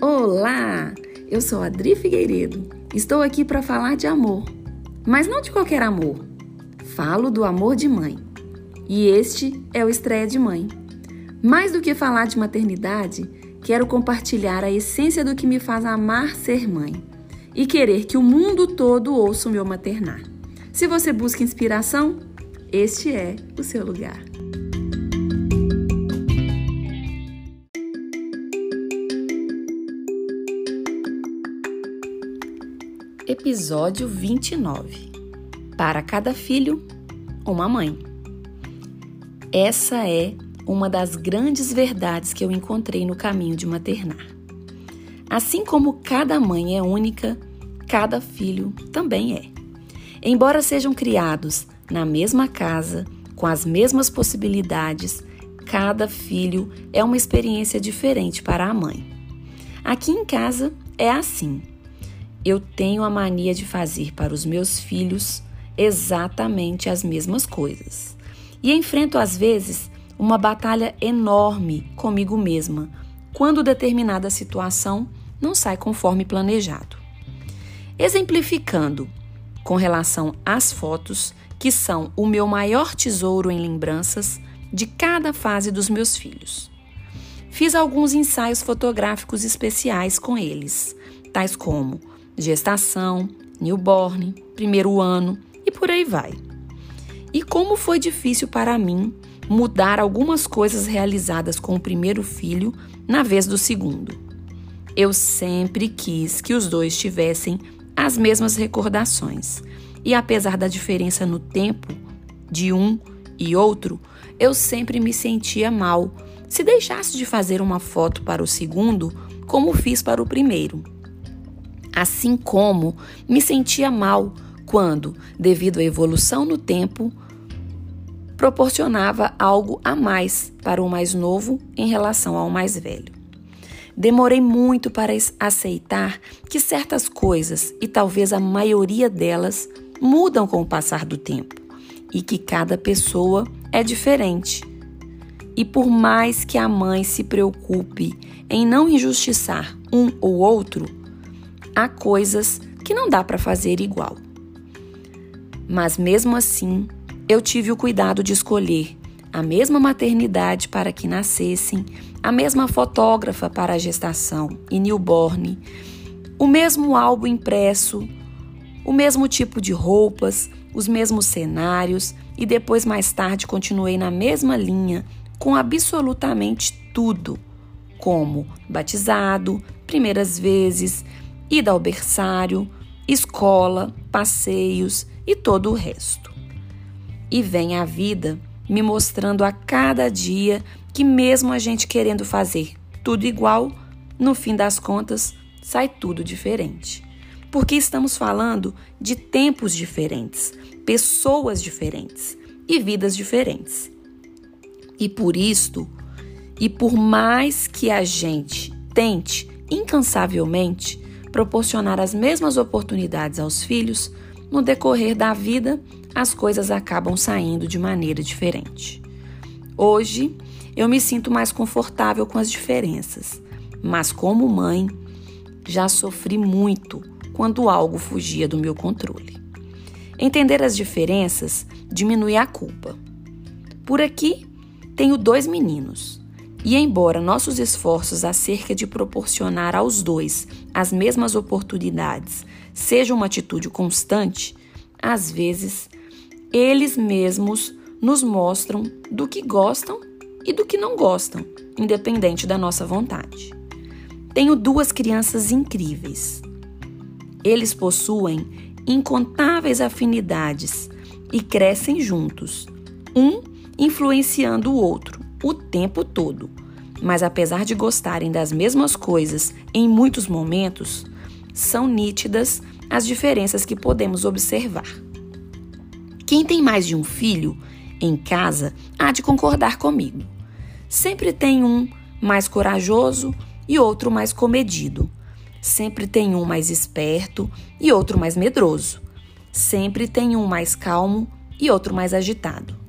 Olá! Eu sou Adri Figueiredo. Estou aqui para falar de amor, mas não de qualquer amor. Falo do amor de mãe. E este é o Estreia de Mãe. Mais do que falar de maternidade, quero compartilhar a essência do que me faz amar ser mãe e querer que o mundo todo ouça o meu maternar. Se você busca inspiração, este é o seu lugar. Episódio 29 Para cada filho, uma mãe. Essa é uma das grandes verdades que eu encontrei no caminho de maternar. Assim como cada mãe é única, cada filho também é. Embora sejam criados na mesma casa, com as mesmas possibilidades, cada filho é uma experiência diferente para a mãe. Aqui em casa é assim eu tenho a mania de fazer para os meus filhos exatamente as mesmas coisas. E enfrento, às vezes, uma batalha enorme comigo mesma quando determinada situação não sai conforme planejado. Exemplificando, com relação às fotos, que são o meu maior tesouro em lembranças de cada fase dos meus filhos. Fiz alguns ensaios fotográficos especiais com eles, tais como gestação, newborn, primeiro ano e por aí vai. E como foi difícil para mim mudar algumas coisas realizadas com o primeiro filho na vez do segundo. Eu sempre quis que os dois tivessem as mesmas recordações. E apesar da diferença no tempo de um e outro, eu sempre me sentia mal se deixasse de fazer uma foto para o segundo como fiz para o primeiro. Assim como me sentia mal quando, devido à evolução no tempo, proporcionava algo a mais para o mais novo em relação ao mais velho. Demorei muito para aceitar que certas coisas, e talvez a maioria delas, mudam com o passar do tempo e que cada pessoa é diferente. E por mais que a mãe se preocupe em não injustiçar um ou outro, há coisas que não dá para fazer igual. Mas mesmo assim, eu tive o cuidado de escolher a mesma maternidade para que nascessem, a mesma fotógrafa para a gestação e newborn, o mesmo álbum impresso, o mesmo tipo de roupas, os mesmos cenários e depois mais tarde continuei na mesma linha com absolutamente tudo, como batizado, primeiras vezes, ida ao berçário, escola, passeios e todo o resto. E vem a vida me mostrando a cada dia que, mesmo a gente querendo fazer tudo igual, no fim das contas sai tudo diferente. Porque estamos falando de tempos diferentes, pessoas diferentes e vidas diferentes. E por isto, e por mais que a gente tente incansavelmente proporcionar as mesmas oportunidades aos filhos, no decorrer da vida as coisas acabam saindo de maneira diferente. Hoje eu me sinto mais confortável com as diferenças, mas como mãe já sofri muito quando algo fugia do meu controle. Entender as diferenças diminui a culpa. Por aqui tenho dois meninos, e embora nossos esforços acerca de proporcionar aos dois as mesmas oportunidades seja uma atitude constante, às vezes eles mesmos nos mostram do que gostam e do que não gostam, independente da nossa vontade. Tenho duas crianças incríveis. Eles possuem incontáveis afinidades e crescem juntos, um influenciando o outro o tempo todo. Mas apesar de gostarem das mesmas coisas em muitos momentos, são nítidas as diferenças que podemos observar. Quem tem mais de um filho em casa há de concordar comigo. Sempre tem um mais corajoso e outro mais comedido. Sempre tem um mais esperto e outro mais medroso. Sempre tem um mais calmo e outro mais agitado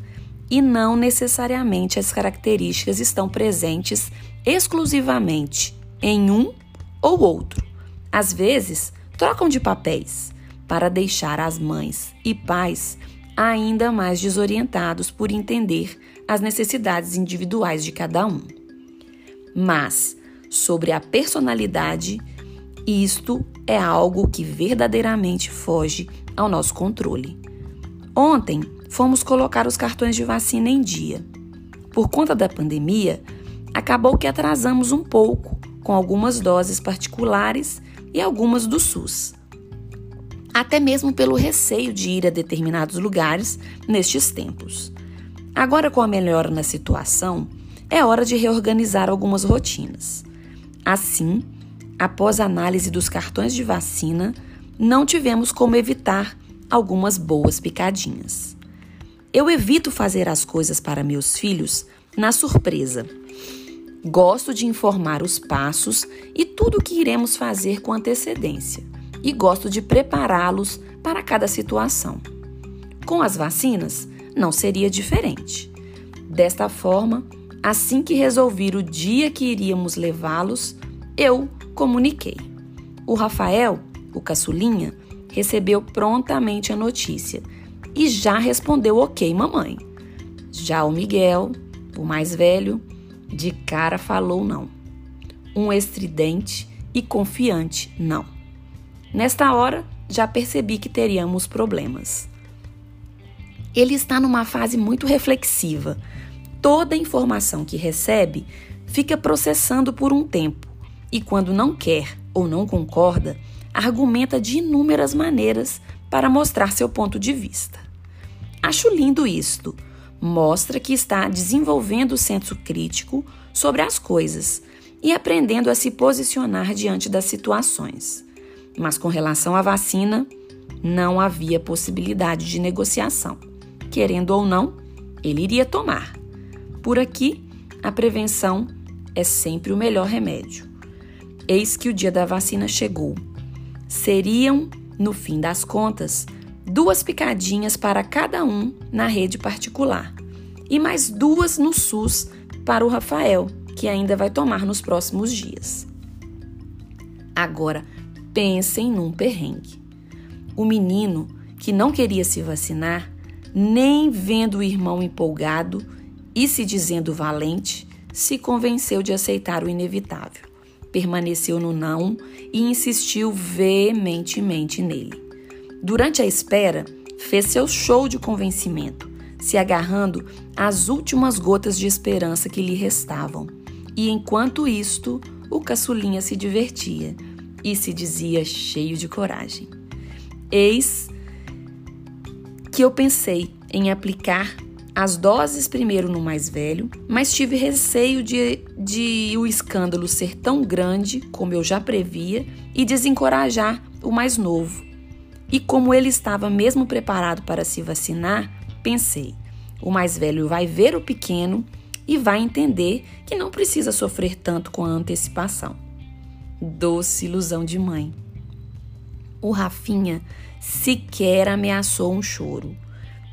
e não necessariamente as características estão presentes exclusivamente em um ou outro. Às vezes, trocam de papéis para deixar as mães e pais ainda mais desorientados por entender as necessidades individuais de cada um. Mas, sobre a personalidade, isto é algo que verdadeiramente foge ao nosso controle. Ontem fomos colocar os cartões de vacina em dia. Por conta da pandemia, acabou que atrasamos um pouco com algumas doses particulares e algumas do SUS. Até mesmo pelo receio de ir a determinados lugares nestes tempos. Agora, com a melhora na situação, é hora de reorganizar algumas rotinas. Assim, após a análise dos cartões de vacina, não tivemos como evitar algumas boas picadinhas. Eu evito fazer as coisas para meus filhos na surpresa. Gosto de informar os passos e tudo o que iremos fazer com antecedência, e gosto de prepará-los para cada situação. Com as vacinas, não seria diferente. Desta forma, assim que resolvi o dia que iríamos levá-los, eu comuniquei. O Rafael, o caçulinha, recebeu prontamente a notícia e já respondeu ok, mamãe. Já o Miguel, o mais velho, de cara falou não. Um estridente e confiante não. Nesta hora, já percebi que teríamos problemas. Ele está numa fase muito reflexiva. Toda informação que recebe fica processando por um tempo e, quando não quer ou não concorda, argumenta de inúmeras maneiras para mostrar seu ponto de vista. Acho lindo isto. Mostra que está desenvolvendo o senso crítico sobre as coisas e aprendendo a se posicionar diante das situações. Mas com relação à vacina, não havia possibilidade de negociação. Querendo ou não, ele iria tomar. Por aqui, a prevenção é sempre o melhor remédio. Eis que o dia da vacina chegou. Seriam, no fim das contas, duas picadinhas para cada um na rede particular e mais duas no SUS para o Rafael, que ainda vai tomar nos próximos dias. Agora, pensem num perrengue. O menino que não queria se vacinar nem vendo o irmão empolgado e se dizendo valente, se convenceu de aceitar o inevitável. Permaneceu no não e insistiu veementemente nele. Durante a espera, fez seu show de convencimento, se agarrando às últimas gotas de esperança que lhe restavam. E enquanto isto, o caçulinha se divertia e se dizia cheio de coragem. Eis que eu pensei em aplicar as doses primeiro no mais velho, mas tive receio de, de o escândalo ser tão grande, como eu já previa, e desencorajar o mais novo. E como ele estava mesmo preparado para se vacinar, pensei: o mais velho vai ver o pequeno e vai entender que não precisa sofrer tanto com a antecipação. Doce ilusão de mãe. O Rafinha sequer ameaçou um choro.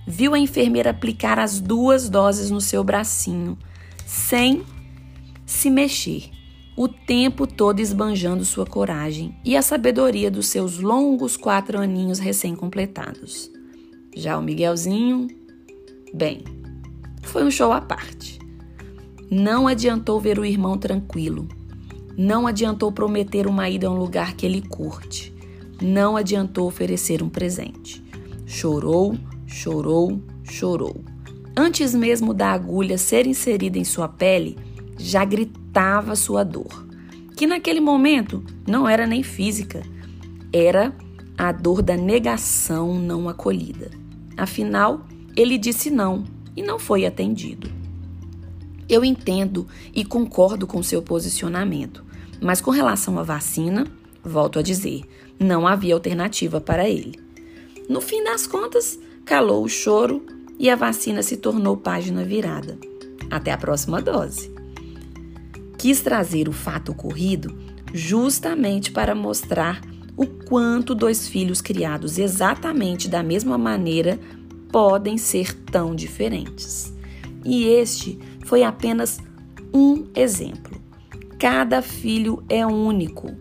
Viu a enfermeira aplicar as duas doses no seu bracinho, sem se mexer, o tempo todo esbanjando sua coragem e a sabedoria dos seus longos quatro aninhos recém-completados. Já o Miguelzinho, bem, foi um show à parte. Não adiantou ver o irmão tranquilo. Não adiantou prometer uma ida a um lugar que ele curte não adiantou oferecer um presente. Chorou, chorou, chorou. Antes mesmo da agulha ser inserida em sua pele, já gritava sua dor, que naquele momento não era nem física, era a dor da negação não acolhida. Afinal, ele disse não e não foi atendido. Eu entendo e concordo com seu posicionamento, mas com relação à vacina, volto a dizer, não havia alternativa para ele. No fim das contas, calou o choro e a vacina se tornou página virada. Até a próxima dose. Quis trazer o fato ocorrido justamente para mostrar o quanto dois filhos criados exatamente da mesma maneira podem ser tão diferentes. E este foi apenas um exemplo. Cada filho é único,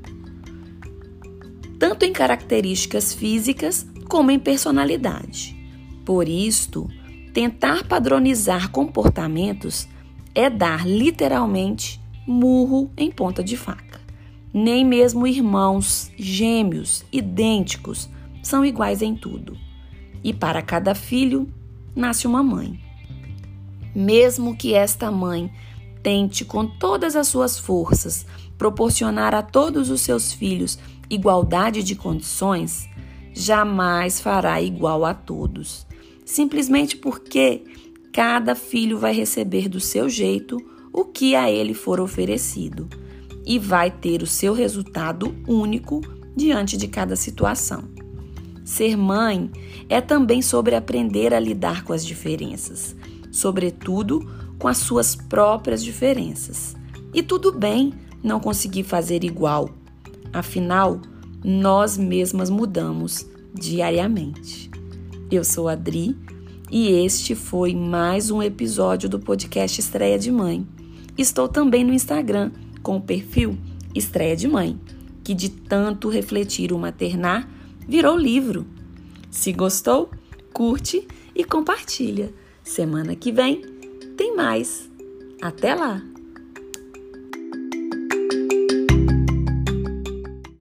tanto em características físicas como em personalidade. Por isto, tentar padronizar comportamentos é dar literalmente murro em ponta de faca. Nem mesmo irmãos gêmeos idênticos são iguais em tudo. E para cada filho nasce uma mãe. Mesmo que esta mãe tente com todas as suas forças proporcionar a todos os seus filhos igualdade de condições, jamais fará igual a todos, simplesmente porque cada filho vai receber do seu jeito o que a ele for oferecido e vai ter o seu resultado único diante de cada situação. Ser mãe é também sobre aprender a lidar com as diferenças, sobretudo com as suas próprias diferenças. E tudo bem não conseguir fazer igual, afinal, nós mesmas mudamos diariamente. Eu sou a e este foi mais um episódio do podcast Estreia de Mãe. Estou também no Instagram com o perfil Estreia de Mãe, que de tanto refletir o maternar virou livro. Se gostou, curte e compartilha. Semana que vem tem mais. Até lá!